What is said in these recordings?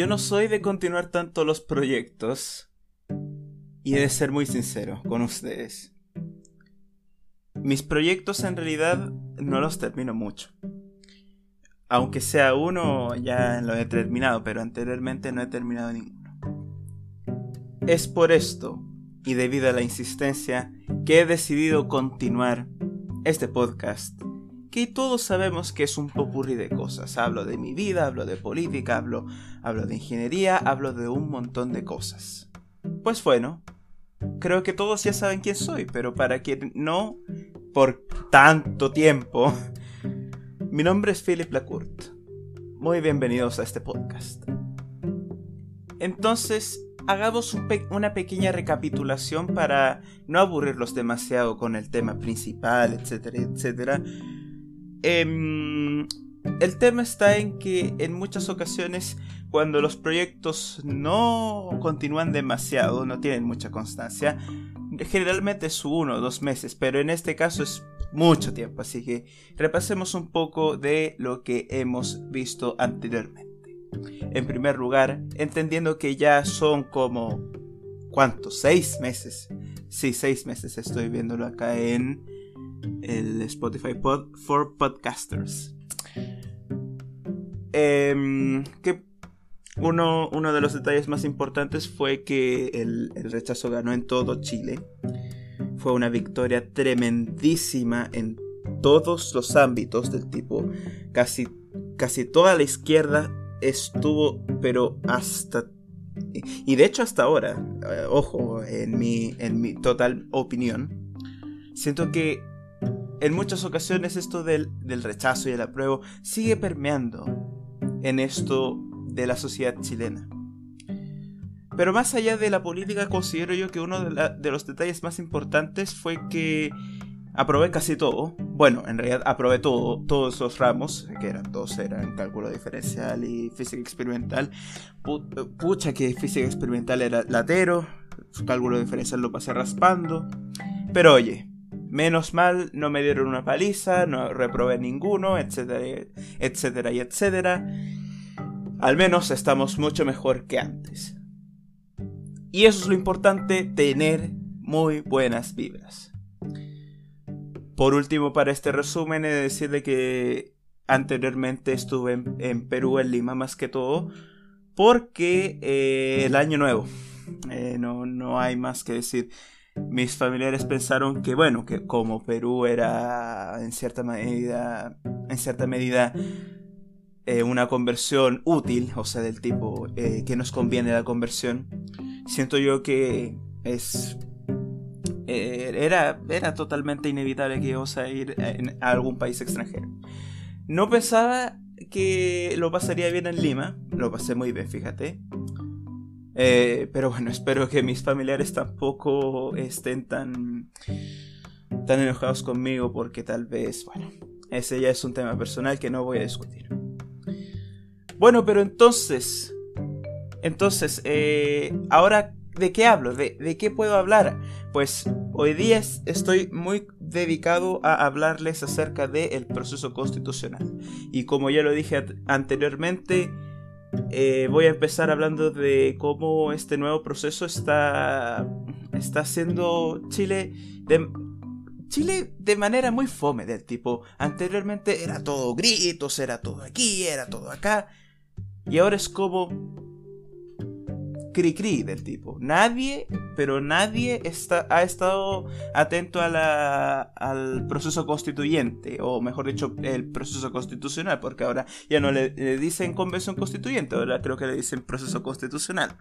yo no soy de continuar tanto los proyectos y de ser muy sincero con ustedes. Mis proyectos en realidad no los termino mucho. Aunque sea uno, ya lo he terminado, pero anteriormente no he terminado ninguno. Es por esto, y debido a la insistencia, que he decidido continuar este podcast que todos sabemos que es un popurrí de cosas. Hablo de mi vida, hablo de política, hablo, hablo de ingeniería, hablo de un montón de cosas. Pues bueno, creo que todos ya saben quién soy, pero para quien no, por tanto tiempo, mi nombre es Philip Lacourt. Muy bienvenidos a este podcast. Entonces, hagamos una pequeña recapitulación para no aburrirlos demasiado con el tema principal, etcétera, etcétera Em, el tema está en que en muchas ocasiones cuando los proyectos no continúan demasiado, no tienen mucha constancia, generalmente es uno o dos meses, pero en este caso es mucho tiempo, así que repasemos un poco de lo que hemos visto anteriormente. En primer lugar, entendiendo que ya son como... ¿Cuántos? ¿Seis meses? Sí, seis meses estoy viéndolo acá en el Spotify Pod for Podcasters. Em, que uno, uno, de los detalles más importantes fue que el, rechazo ganó en todo Chile. Fue una victoria tremendísima en todos los ámbitos del tipo. Casi, casi toda la izquierda estuvo, pero hasta... Y de hecho hasta ahora, eh, ojo, en mi, en mi total opinión, siento que en muchas ocasiones esto del, rechazo y el apruebo sigue permeando en esto de la sociedad chilena. Pero más allá de la política, considero yo que uno de, los detalles más importantes fue que aprobé casi todo. Bueno, en realidad aprobé todo, todos los ramos, que eran dos, eran cálculo diferencial y física experimental. Pucha que física experimental era latero, cálculo diferencial lo pasé raspando. Pero oye, Menos mal, no me dieron una paliza, no reprobé ninguno, etcétera, etcétera y etcétera. Al menos estamos mucho mejor que antes. Y eso es lo importante, tener muy buenas vibras. Por último, para este resumen, he de decirle que anteriormente estuve en, Perú, en Lima más que todo, porque eh, el año nuevo. Eh, no, no hay más que decir mis familiares pensaron que bueno, que como Perú era en cierta medida, en cierta medida eh, una conversión útil, o sea, del tipo eh, que nos conviene la conversión, siento yo que es eh, era, era totalmente inevitable que íbamos a ir a algún país extranjero. No pensaba que lo pasaría bien en Lima, lo pasé muy bien, fíjate. Eh, pero bueno, espero que mis familiares tampoco estén tan, tan enojados conmigo porque tal vez, bueno, ese ya es un tema personal que no voy a discutir. Bueno, pero entonces, entonces, eh, ahora, ¿de qué hablo? ¿De, ¿De qué puedo hablar? Pues hoy día estoy muy dedicado a hablarles acerca del proceso constitucional. Y como ya lo dije anteriormente, eh, voy a empezar hablando de cómo este nuevo proceso está, está haciendo Chile de, Chile de manera muy fome, del tipo, anteriormente era todo gritos, era todo aquí, era todo acá, y ahora es como cri cri del tipo. Nadie, pero nadie está, ha estado atento al proceso constituyente, o mejor dicho, el proceso constitucional, porque ahora ya no le, dicen convención constituyente, ahora creo que le dicen proceso constitucional.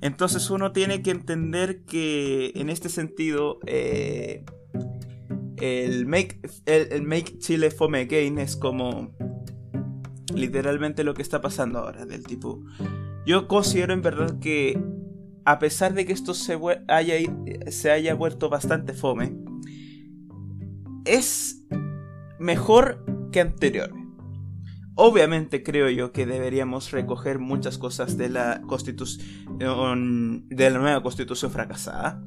Entonces uno tiene que entender que en este sentido eh, el, make, el Make Chile Fome Again es como literalmente lo que está pasando ahora, del tipo yo considero en verdad que a pesar de que esto se haya, se haya vuelto bastante fome, es mejor que anterior. Obviamente creo yo que deberíamos recoger muchas cosas de la constitución de la nueva constitución fracasada.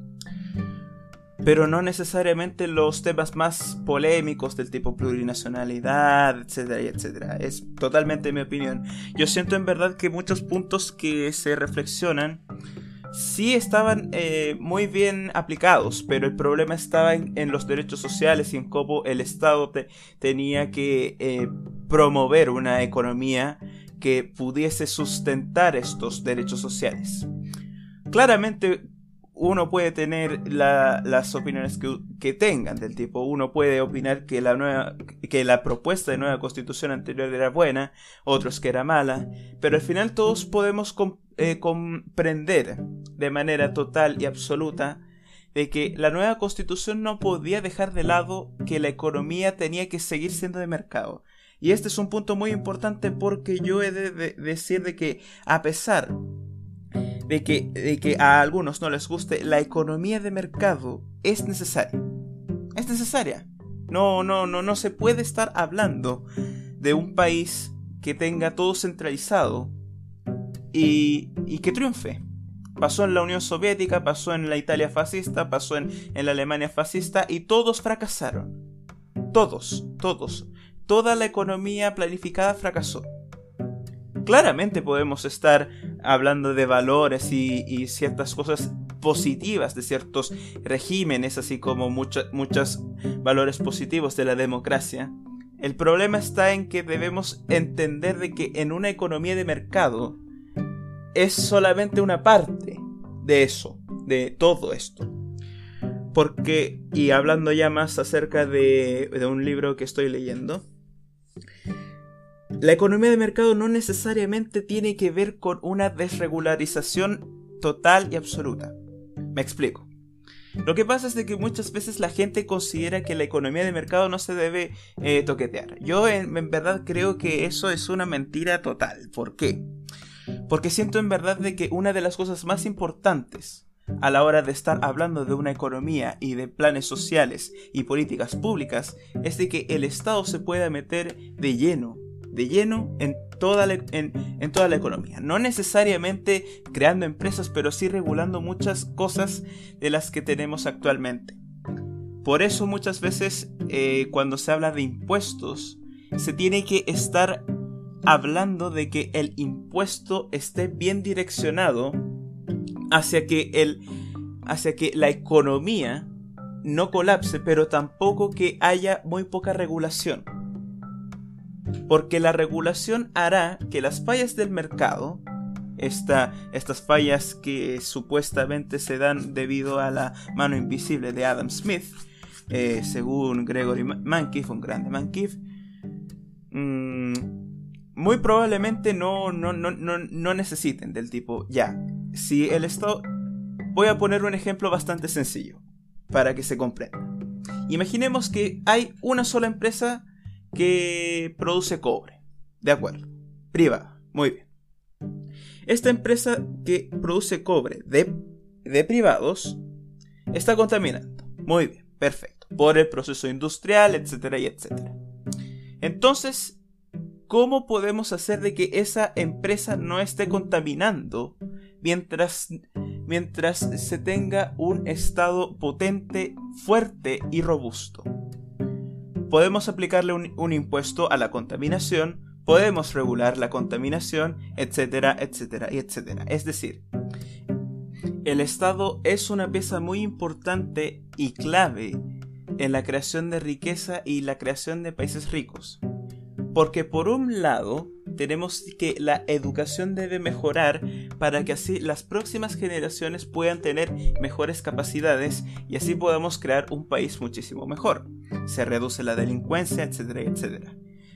Pero no necesariamente los temas más polémicos del tipo plurinacionalidad, etcétera, etcétera. Es totalmente mi opinión. Yo siento en verdad que muchos puntos que se reflexionan sí estaban eh, muy bien aplicados, pero el problema estaba en, los derechos sociales y en cómo el Estado tenía que eh, promover una economía que pudiese sustentar estos derechos sociales. Claramente uno puede tener las opiniones que, tengan del tipo, uno puede opinar que la, nueva, que la propuesta de nueva constitución anterior era buena, otros que era mala, pero al final todos podemos eh, comprender de manera total y absoluta de que la nueva constitución no podía dejar de lado que la economía tenía que seguir siendo de mercado. Y este es un punto muy importante porque yo he de decir de que a pesar de que, de que a algunos no les guste, la economía de mercado es necesaria. Es necesaria. No, no, no, no se puede estar hablando de un país que tenga todo centralizado y, y que triunfe. Pasó en la Unión Soviética, pasó en la Italia fascista, pasó en, en la Alemania fascista y todos fracasaron. Todos, todos. Toda la economía planificada fracasó claramente podemos estar hablando de valores y, ciertas cosas positivas de ciertos regímenes, así como muchos valores positivos de la democracia. El problema está en que debemos entender de que en una economía de mercado es solamente una parte de eso, de todo esto. Porque, y hablando ya más acerca de, de un libro que estoy leyendo, la economía de mercado no necesariamente tiene que ver con una desregularización total y absoluta. Me explico. Lo que pasa es de que muchas veces la gente considera que la economía de mercado no se debe eh, toquetear. Yo en, verdad creo que eso es una mentira total. ¿Por qué? Porque siento en verdad de que una de las cosas más importantes a la hora de estar hablando de una economía y de planes sociales y políticas públicas es de que el Estado se pueda meter de lleno de lleno en toda, la, en, toda la economía. No necesariamente creando empresas, pero sí regulando muchas cosas de las que tenemos actualmente. Por eso muchas veces eh, cuando se habla de impuestos, se tiene que estar hablando de que el impuesto esté bien direccionado hacia que, el, hacia que la economía no colapse, pero tampoco que haya muy poca regulación porque la regulación hará que las fallas del mercado, estas fallas que supuestamente se dan debido a la mano invisible de Adam Smith, eh, según Gregory Mankiff, un grande Mankiff, mm, muy probablemente no, no, necesiten del tipo, ya, si el Estado... Voy a poner un ejemplo bastante sencillo, para que se comprenda. Imaginemos que hay una sola empresa que produce cobre. De acuerdo. Privada. Muy bien. Esta empresa que produce cobre de, de privados está contaminando. Muy bien. Perfecto. Por el proceso industrial, etcétera y etcétera. Entonces, ¿cómo podemos hacer de que esa empresa no esté contaminando mientras, mientras se tenga un estado potente, fuerte y robusto? Podemos aplicarle un, impuesto a la contaminación, podemos regular la contaminación, etcétera, etcétera, etcétera. Es decir, el Estado es una pieza muy importante y clave en la creación de riqueza y la creación de países ricos. Porque por un lado, tenemos que la educación debe mejorar para que así las próximas generaciones puedan tener mejores capacidades y así podamos crear un país muchísimo mejor. Se reduce la delincuencia, etcétera, etcétera.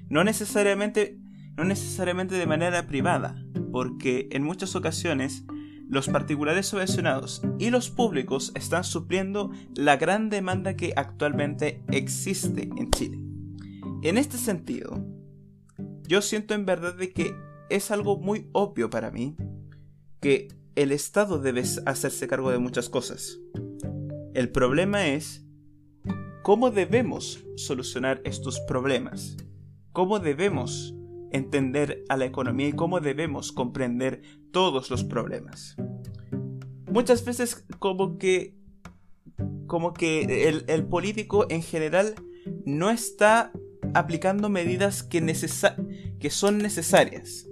No necesariamente, no necesariamente de manera privada, porque en muchas ocasiones los particulares subvencionados y los públicos están supliendo la gran demanda que actualmente existe en Chile. En este sentido, yo siento en verdad de que es algo muy obvio para mí que el Estado debe hacerse cargo de muchas cosas. El problema es cómo debemos solucionar estos problemas, cómo debemos entender a la economía y cómo debemos comprender todos los problemas. Muchas veces como que como que el, político en general no está aplicando medidas que, que son necesarias.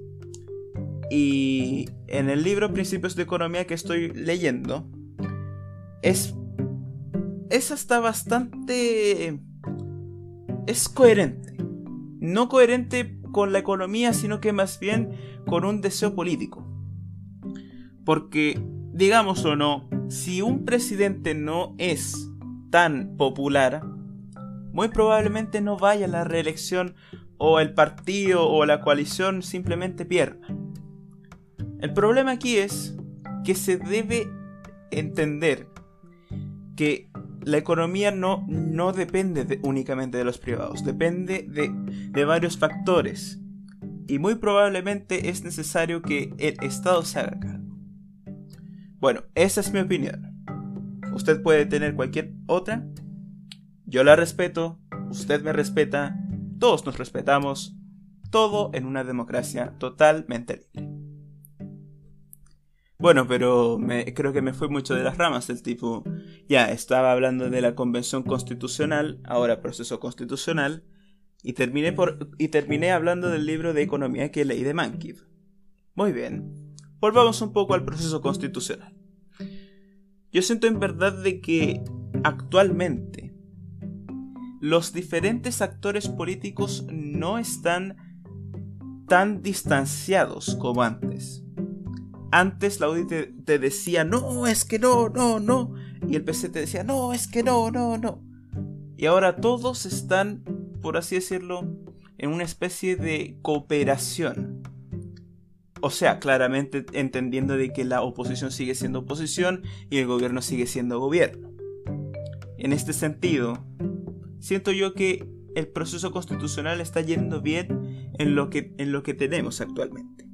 Y en el libro Principios de Economía que estoy leyendo, es, es hasta bastante... es coherente. No coherente con la economía, sino que más bien con un deseo político. Porque, digamos o no, si un presidente no es tan popular, muy probablemente no vaya a la reelección o el partido o la coalición simplemente pierda. El problema aquí es que se debe entender que la economía no, no depende únicamente de los privados, depende de, de varios factores. Y muy probablemente es necesario que el Estado se haga cargo. Bueno, esa es mi opinión. Usted puede tener cualquier otra. Yo la respeto, usted me respeta, todos nos respetamos, todo en una democracia totalmente libre. Bueno, pero creo que me fui mucho de las ramas. El tipo, ya, estaba hablando de la convención constitucional, ahora proceso constitucional, y terminé, por, y terminé hablando del libro de economía que leí de Mankiv. Muy bien, volvamos un poco al proceso constitucional. Yo siento en verdad de que actualmente los diferentes actores políticos no están tan distanciados como antes antes la UDI te, decía, no, es que no, no, no. Y el PC te decía, no, es que no, no, no. Y ahora todos están, por así decirlo, en una especie de cooperación. O sea, claramente entendiendo de que la oposición sigue siendo oposición y el gobierno sigue siendo gobierno. En este sentido, siento yo que el proceso constitucional está yendo bien en lo que, en lo que tenemos actualmente.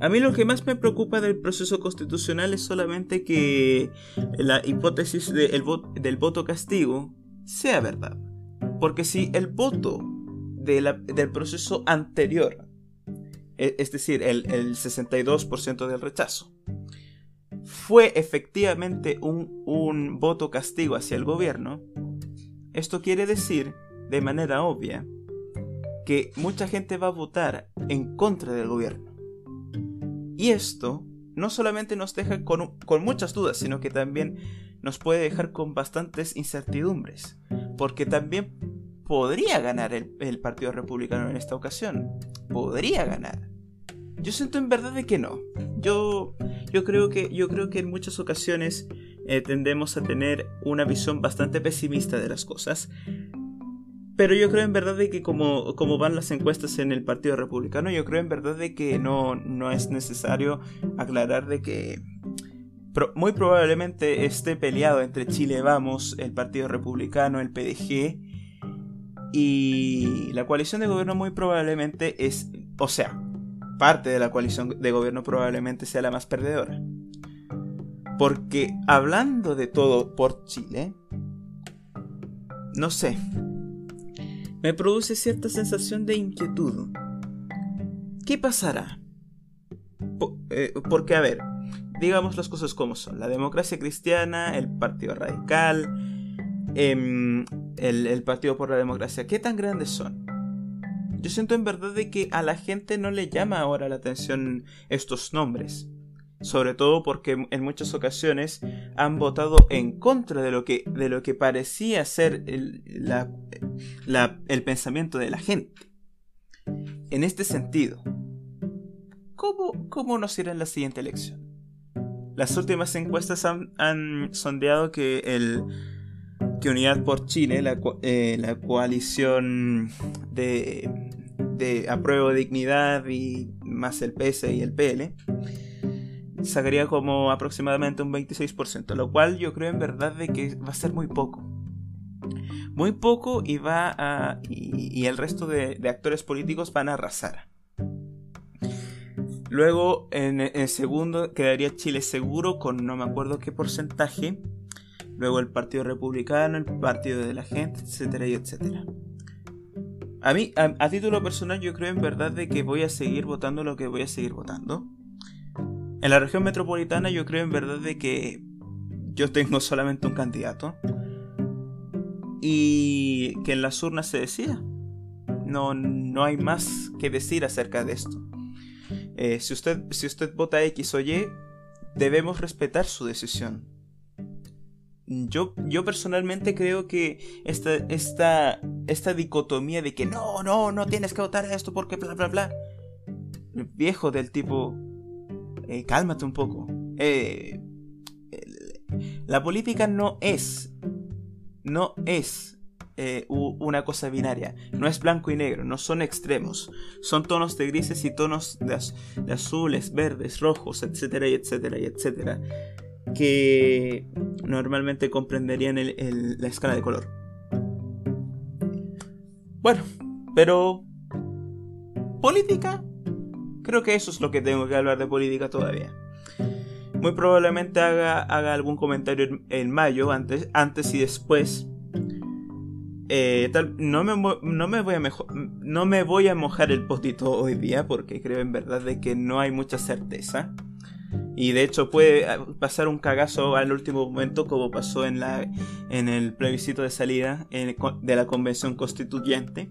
A mí lo que más me preocupa del proceso constitucional es solamente que la hipótesis del voto castigo sea verdad. Porque si el voto del proceso anterior, e, es decir, el, 62% del rechazo, fue efectivamente un, un voto castigo hacia el gobierno, esto quiere decir, de manera obvia, que mucha gente va a votar en contra del gobierno. Y esto no solamente nos deja con, muchas dudas, sino que también nos puede dejar con bastantes incertidumbres. Porque también podría ganar el, Partido Republicano en esta ocasión. Podría ganar. Yo siento en verdad de que no. Yo, yo, creo, que, yo creo que en muchas ocasiones eh, tendemos a tener una visión bastante pesimista de las cosas. Pero yo creo en verdad de que como, como van las encuestas en el Partido Republicano, yo creo en verdad de que no, no es necesario aclarar de que muy probablemente esté peleado entre Chile Vamos, el Partido Republicano, el PDG y la coalición de gobierno muy probablemente es, o sea, parte de la coalición de gobierno probablemente sea la más perdedora. Porque hablando de todo por Chile, no sé, me produce cierta sensación de inquietud. ¿Qué pasará? Eh, porque, a ver, digamos las cosas como son. La democracia cristiana, el Partido Radical, em, el, el, Partido por la Democracia, ¿qué tan grandes son? Yo siento en verdad de que a la gente no le llama ahora la atención estos nombres sobre todo porque en muchas ocasiones han votado en contra de lo que, de lo que parecía ser el, el pensamiento de la gente. En este sentido, ¿cómo, ¿cómo nos irá en la siguiente elección? Las últimas encuestas han, sondeado que el que Unidad por Chile, la, eh, la coalición de, de apruebo dignidad y más el PS y el PL, sacaría como aproximadamente un 26%, lo cual yo creo en verdad de que va a ser muy poco. Muy poco y va a. y, el resto de, actores políticos van a arrasar. Luego, en segundo, quedaría Chile seguro con no me acuerdo qué porcentaje. Luego el Partido Republicano, el Partido de la Gente, etcétera y etcétera. A mí, a título personal, yo creo en verdad de que voy a seguir votando lo que voy a seguir votando. En la región metropolitana yo creo en verdad de que yo tengo solamente un candidato y que en las urnas se decida. No, no hay más que decir acerca de esto. Eh, si, usted, si usted vota X o Y, debemos respetar su decisión. Yo, yo personalmente creo que esta, esta, esta dicotomía de que no, no, no tienes que votar a esto porque bla, bla, bla. Viejo del tipo, eh, cálmate un poco. Eh, la política no es, no es eh, una cosa binaria. No es blanco y negro, no son extremos. Son tonos de grises y tonos de, azules, verdes, rojos, etcétera, etcétera, etcétera. Que normalmente comprenderían la escala de color. Bueno, pero... Política. Creo que eso es lo que tengo que hablar de política todavía. Muy probablemente haga, haga algún comentario en, mayo, antes, antes y después eh, no, me, no, me voy a no me voy a mojar el potito hoy día porque creo en verdad de que no hay mucha certeza. Y de hecho puede ah, pasar un cagazo al último momento como pasó en, la, en el plebiscito de salida de la convención constituyente.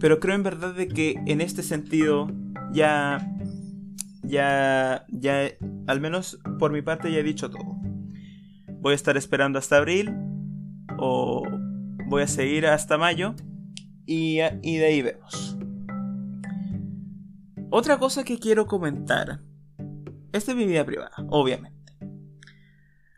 Pero creo en verdad de que en este sentido ya, ya, ya, al menos por mi parte ya he dicho todo. Voy a estar esperando hasta abril o voy a seguir hasta mayo y, de ahí vemos. Otra cosa que quiero comentar es de mi vida privada, obviamente.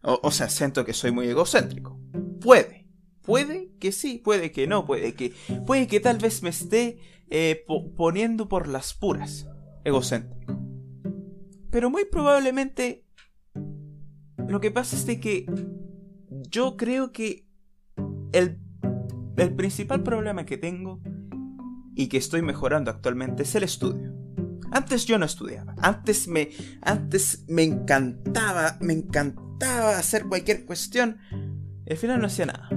O, sea, siento que soy muy egocéntrico. Puede, puede que sí, puede que no, puede que, puede que tal vez me esté eh, poniendo por las puras egocéntrico. Pero muy probablemente lo que pasa es de que yo creo que el el principal problema que tengo y que estoy mejorando actualmente es el estudio. Antes yo no estudiaba. Antes me, antes me encantaba, me encantaba hacer cualquier cuestión. al final no hacía nada.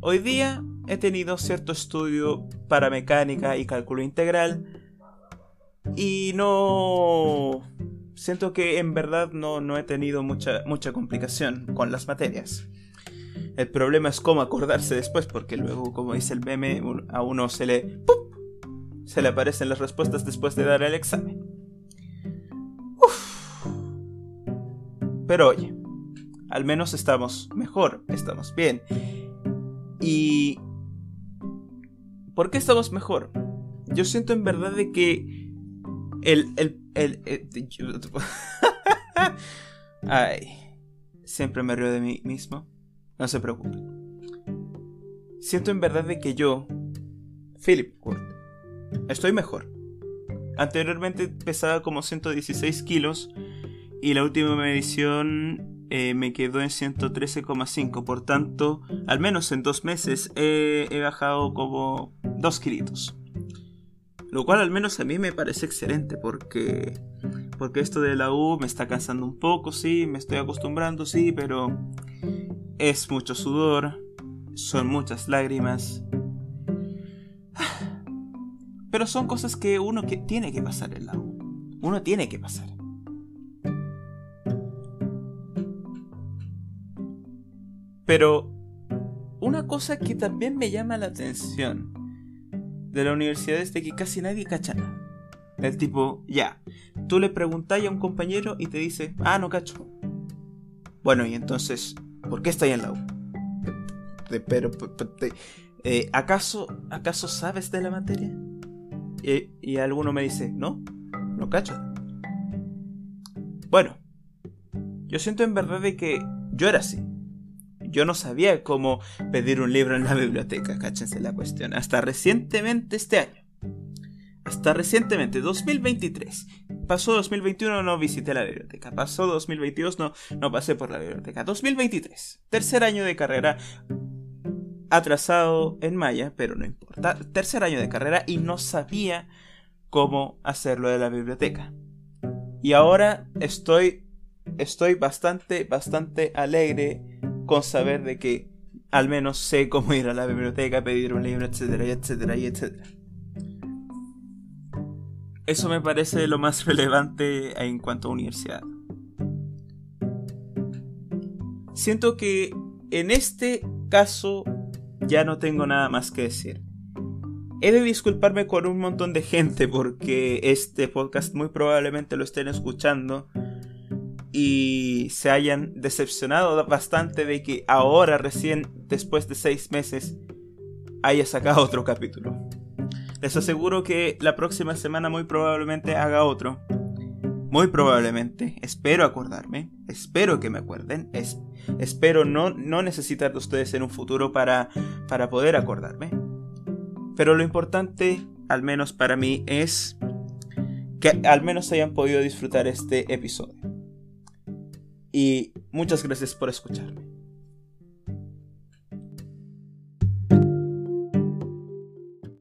Hoy día he tenido cierto estudio para mecánica y cálculo integral. Y no... Siento que en verdad no, no he tenido mucha, mucha complicación con las materias. El problema es cómo acordarse después, porque luego, como dice el meme, a uno se le... Se le aparecen las respuestas después de dar el examen. Pero oye, al menos estamos mejor, estamos bien. Y... ¿Por qué estamos mejor? Yo siento en verdad de que... El... el, el, Ay, siempre me río de mí mismo. No se preocupe. Siento en verdad de que yo, Philip Kurt, estoy mejor. Anteriormente pesaba como 116 kilos y la última medición eh, me quedó en 113,5. Por tanto, al menos en dos meses he bajado como 2 kilitos. Lo cual al menos a mí me parece excelente porque porque esto de la U me está cansando un poco, sí, me estoy acostumbrando, sí, pero es mucho sudor, son muchas lágrimas. Pero son cosas que uno que tiene que pasar en la U. Uno tiene que pasar. Pero una cosa que también me llama la atención de la universidad es de que casi nadie cacha nada. El tipo, ya, tú le preguntáis a un compañero y te dice, ah, no cacho. Bueno, y entonces, ¿por qué está ahí en la U? Pero, eh, ¿acaso, ¿acaso sabes de la materia? Y, y alguno me dice, no, no cacho. Bueno, yo siento en verdad de que yo era así. Yo no sabía cómo pedir un libro en la biblioteca, cáchense la cuestión, hasta recientemente este año. Hasta recientemente, 2023. Pasó 2021, no visité la biblioteca. Pasó 2022, no, no pasé por la biblioteca. 2023, tercer año de carrera. Atrasado en Maya, pero no importa. Tercer año de carrera y no sabía cómo hacerlo de la biblioteca. Y ahora estoy, estoy bastante, bastante alegre con saber de que al menos sé cómo ir a la biblioteca, pedir un libro, etcétera, etcétera, etcétera. Eso me parece lo más relevante en cuanto a universidad. siento que en este caso ya no tengo nada más que decir. He de disculparme con un montón de gente porque este podcast muy probablemente lo estén escuchando y se hayan decepcionado bastante de que ahora recién, después de seis meses, haya sacado otro capítulo. Les aseguro que la próxima semana muy probablemente haga otro. Muy probablemente, espero acordarme, espero que me acuerden, espero no, no necesitar de ustedes en un futuro para, para poder acordarme. Pero lo importante, al menos para mí, es que al menos hayan podido disfrutar este episodio. Y muchas gracias por escucharme.